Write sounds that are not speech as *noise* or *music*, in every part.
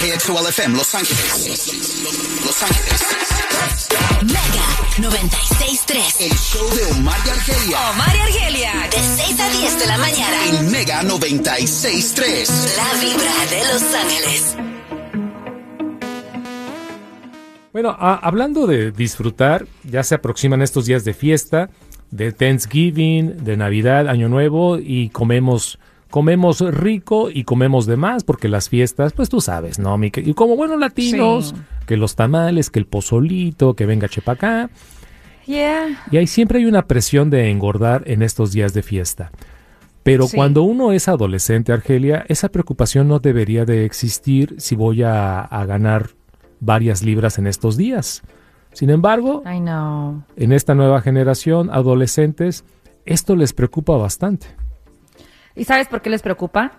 KXOL FM Los Ángeles. Los Ángeles. Mega 96.3. El show de Omar y Argelia. Omar y Argelia. De 6 a 10 de la mañana. En Mega 96.3. La vibra de Los Ángeles. Bueno, a- hablando de disfrutar, ya se aproximan estos días de fiesta, de Thanksgiving, de Navidad, Año Nuevo y comemos comemos rico y comemos de más porque las fiestas, pues tú sabes, ¿no? Mi Y como buenos latinos, Sí. que los tamales, que el pozolito, que venga chepacá. Yeah. Y ahí siempre hay una presión de engordar en estos días de fiesta. Pero Sí. cuando uno es adolescente, Argelia, esa preocupación no debería de existir si voy a, a ganar varias libras en estos días. Sin embargo, I know. en esta nueva generación, adolescentes, esto les preocupa bastante. ¿Y sabes por qué les preocupa?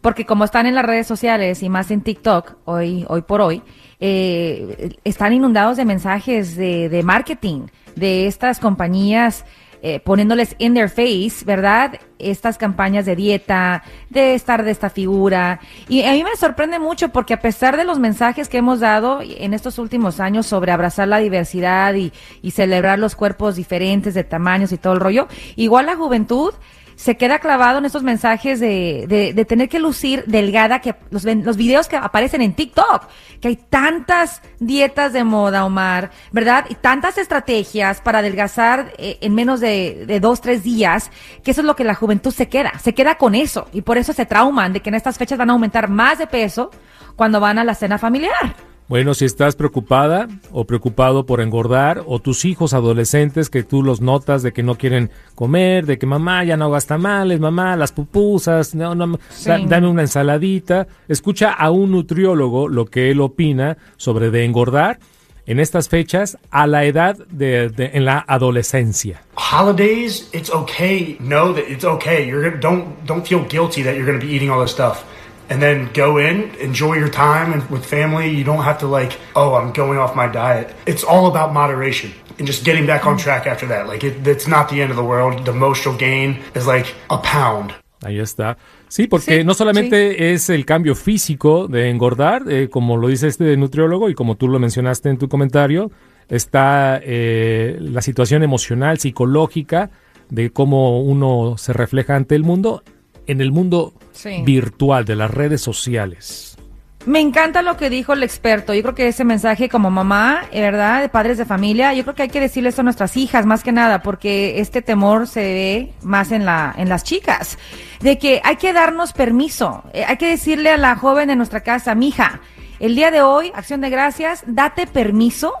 Porque como están en las redes sociales y más en TikTok, hoy, hoy por hoy, eh, están inundados de mensajes de, de marketing de estas compañías eh, poniéndoles in their face, ¿verdad? Estas campañas de dieta, de estar de esta figura. Y a mí me sorprende mucho porque a pesar de los mensajes que hemos dado en estos últimos años sobre abrazar la diversidad y, y celebrar los cuerpos diferentes de tamaños y todo el rollo, igual la juventud se queda clavado en estos mensajes de, de, de tener que lucir delgada, que los, los videos que aparecen en TikTok, que hay tantas dietas de moda, Omar, ¿verdad? Y tantas estrategias para adelgazar eh, en menos de, de dos, tres días, que eso es lo que la juventud se queda, se queda con eso. Y por eso se trauman de que en estas fechas van a aumentar más de peso cuando van a la cena familiar. Bueno, si estás preocupada o preocupado por engordar, o tus hijos adolescentes que tú los notas de que no quieren comer, de que mamá ya no hagas tamales, mamá las pupusas, no, no, da- dame una ensaladita, escucha a un nutriólogo lo que él opina sobre de engordar en estas fechas a la edad de, de- en la adolescencia. holidays, it's okay. Know that it's okay. You're gonna don't don't feel guilty that you're gonna be eating all this stuff. And then go in, enjoy your time and with family. You don't have to like, oh, I'm going off my diet. It's all about moderation and just getting back on track after that. Like it, it's not the end of the world. The most you'll gain is like a pound. Ahí está. Sí, porque Sí, no solamente es el cambio físico de engordar, eh, como lo dice este nutriólogo y como tú lo mencionaste en tu comentario, está eh, la situación emocional, psicológica, de cómo uno se refleja ante el mundo, en el mundo Sí. virtual, de las redes sociales. Me encanta lo que dijo el experto. Yo creo que ese mensaje como mamá, ¿verdad? De padres de familia, yo creo que hay que decirle eso a nuestras hijas más que nada, porque este temor se ve más en la en las chicas, de que hay que darnos permiso. Eh, hay que decirle a la joven de nuestra casa, mija, el día de hoy, acción de gracias, date permiso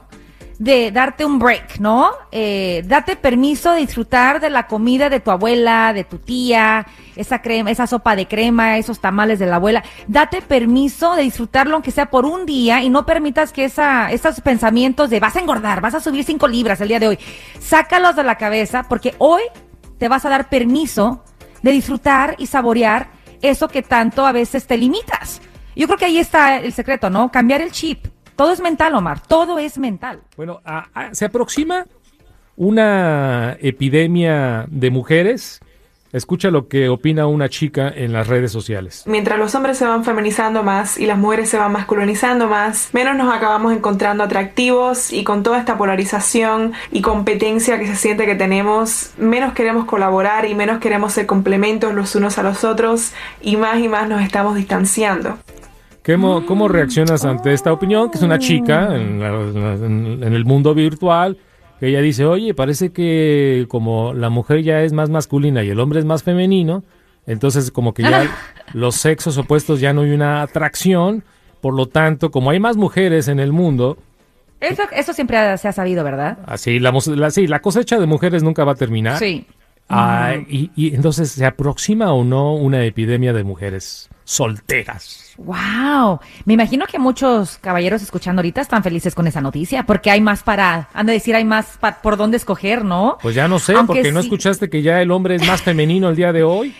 de darte un break, ¿no? Eh, date permiso de disfrutar de la comida de tu abuela, de tu tía, esa crema, esa sopa de crema, esos tamales de la abuela. Date permiso de disfrutarlo aunque sea por un día y no permitas que esa, esos pensamientos de vas a engordar, vas a subir cinco libras el día de hoy, sácalos de la cabeza porque hoy te vas a dar permiso de disfrutar y saborear eso que tanto a veces te limitas. Yo creo que ahí está el secreto, ¿no? Cambiar el chip. Todo es mental, Omar. Todo es mental. Bueno, a- a- se aproxima una epidemia de mujeres. Escucha lo que opina una chica en las redes sociales. Mientras los hombres se van feminizando más y las mujeres se van masculinizando más, menos nos acabamos encontrando atractivos y con toda esta polarización y competencia que se siente que tenemos, menos queremos colaborar y menos queremos ser complementos los unos a los otros y más y más nos estamos distanciando. ¿Qué ¿Cómo, cómo reaccionas ante esta opinión? Que es una chica en, la- en- en el mundo virtual, que ella dice, oye, parece que como la mujer ya es más masculina y el hombre es más femenino, entonces como que ya los sexos opuestos ya no hay una atracción, por lo tanto, como hay más mujeres en el mundo, Eso, eso siempre se ha sabido, ¿verdad? así la, la, sí, la cosecha de mujeres nunca va a terminar. Sí. Ah, y, y entonces, ¿se aproxima o no una epidemia de mujeres solteras? Wow, me imagino que muchos caballeros escuchando ahorita están felices con esa noticia, porque hay más para, han de decir, hay más pa- por dónde escoger, ¿no? Pues ya no sé, Aunque porque no escuchaste que ya el hombre es más femenino el día de hoy.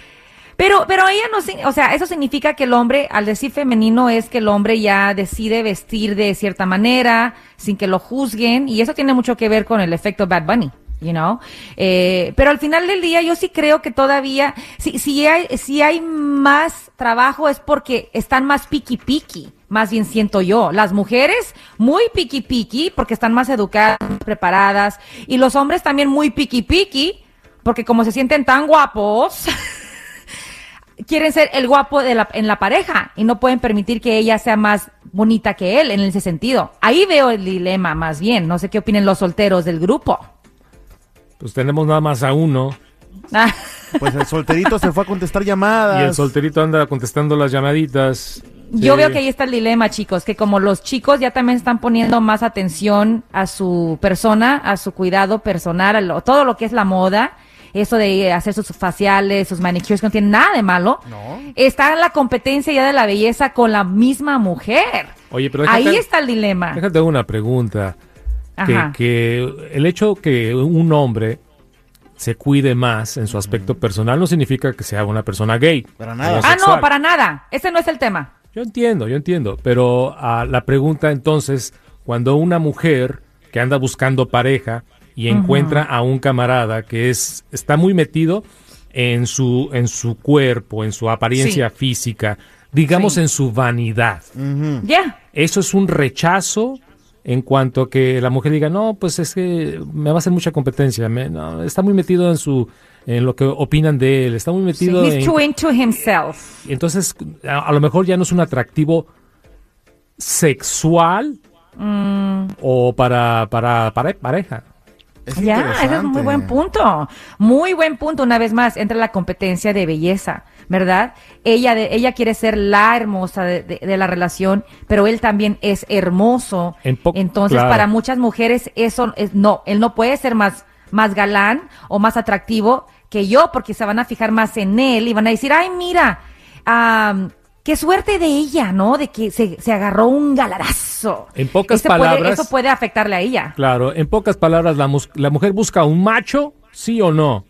Pero, pero ella no, o sea, eso significa que el hombre, al decir femenino, es que el hombre ya decide vestir de cierta manera, sin que lo juzguen, y eso tiene mucho que ver con el efecto Bad Bunny. You know? Eh, pero al final del día yo sí creo que todavía, si, si hay, si hay más trabajo es porque están más piqui piqui, más bien siento yo. Las mujeres muy piqui piqui porque están más educadas, preparadas, y los hombres también muy piqui piqui porque como se sienten tan guapos, *laughs* quieren ser el guapo de la, en la pareja y no pueden permitir que ella sea más bonita que él en ese sentido. Ahí veo el dilema más bien. No sé qué opinen los solteros del grupo. Pues tenemos nada más a uno Ah, Pues el solterito se fue a contestar llamadas. y el solterito anda contestando las llamaditas. Yo Sí. veo que ahí está el dilema, chicos, que como los chicos ya también están poniendo más atención a su persona, a su cuidado personal, a lo- todo lo que es la moda, eso de hacer sus faciales, sus manicures, que no tiene nada de malo. Está la competencia ya de la belleza con la misma mujer. Oye, pero Ahí está el dilema. Déjate una pregunta. Que, el hecho que un hombre se cuide más en su aspecto personal no significa que sea una persona gay. Para nada. Ah, no, para nada. Ese no es el tema. Yo entiendo, yo entiendo, pero ah, la pregunta entonces, cuando una mujer que anda buscando pareja y encuentra a un camarada que es está muy metido en su en su cuerpo, en su apariencia física, digamos Sí. en su vanidad. Ya. Eso es un rechazo en cuanto a que la mujer diga, "No, pues es que me va a hacer mucha competencia, me- no, está muy metido en su en lo que opinan de él, está muy metido He's en too into himself. entonces, a, a lo mejor ya no es un atractivo sexual Mm. o para, para, para pareja. Es Ya, ese es un muy buen punto. Muy buen punto. Una vez más, entra la competencia de belleza, ¿verdad? Ella, de, ella quiere ser la hermosa de, de- de la relación, pero él también es hermoso. En Entonces, claro. para muchas mujeres, eso es, no, él no puede ser más, más galán o más atractivo que yo, porque se van a fijar más en él y van a decir, ay, mira, am, qué suerte de ella, ¿no? De que se, se agarró un galarazo. En pocas Ese puede- palabras- eso puede afectarle a ella. Claro, en pocas palabras, la, la mujer busca un macho, sí o no.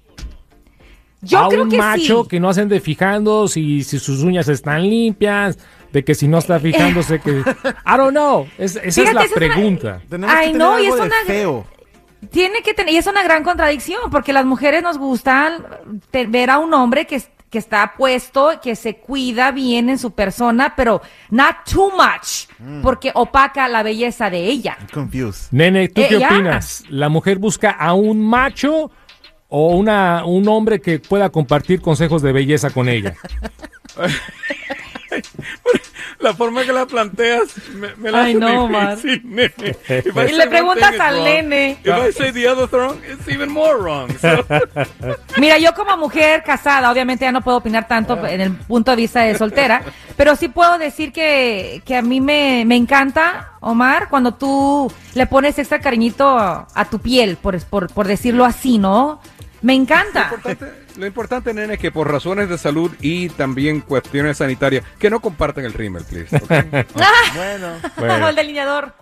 Yo a creo un que macho sí. que no hacen de fijando si, si sus uñas están limpias, de que si no está fijándose que... I don't know, es- esa es la esa es una- pregunta. Ay, no, y es una- feo. Tiene que tener, y es una gran contradicción, porque las mujeres nos gustan te- ver a un hombre que, es- que está puesto, que se cuida bien en su persona, pero not too much, Mm. porque opaca la belleza de ella. Confused. Nene, ¿tú Eh, qué opinas? ¿La mujer busca a un macho o una, un hombre que pueda compartir consejos de belleza con ella? *laughs* La forma que la planteas me, me la Ay, hace no, Omar. *laughs* difícil, nene. If I Y say le preguntas al nene. If I say the other wrong, it's even more wrong. So- *laughs* Mira, yo como mujer casada, obviamente ya no puedo opinar tanto en el punto de vista de soltera, pero sí puedo decir que, que a mí me, me encanta, Omar, cuando tú le pones extra cariñito a, a tu piel, por, por, por decirlo así, ¿no? Me encanta. importante- lo importante, nene, es que por razones de salud y también cuestiones sanitarias, que no compartan el rímel, please. ¿ok? *laughs* *laughs* Bueno. *laughs* Bueno. el delineador.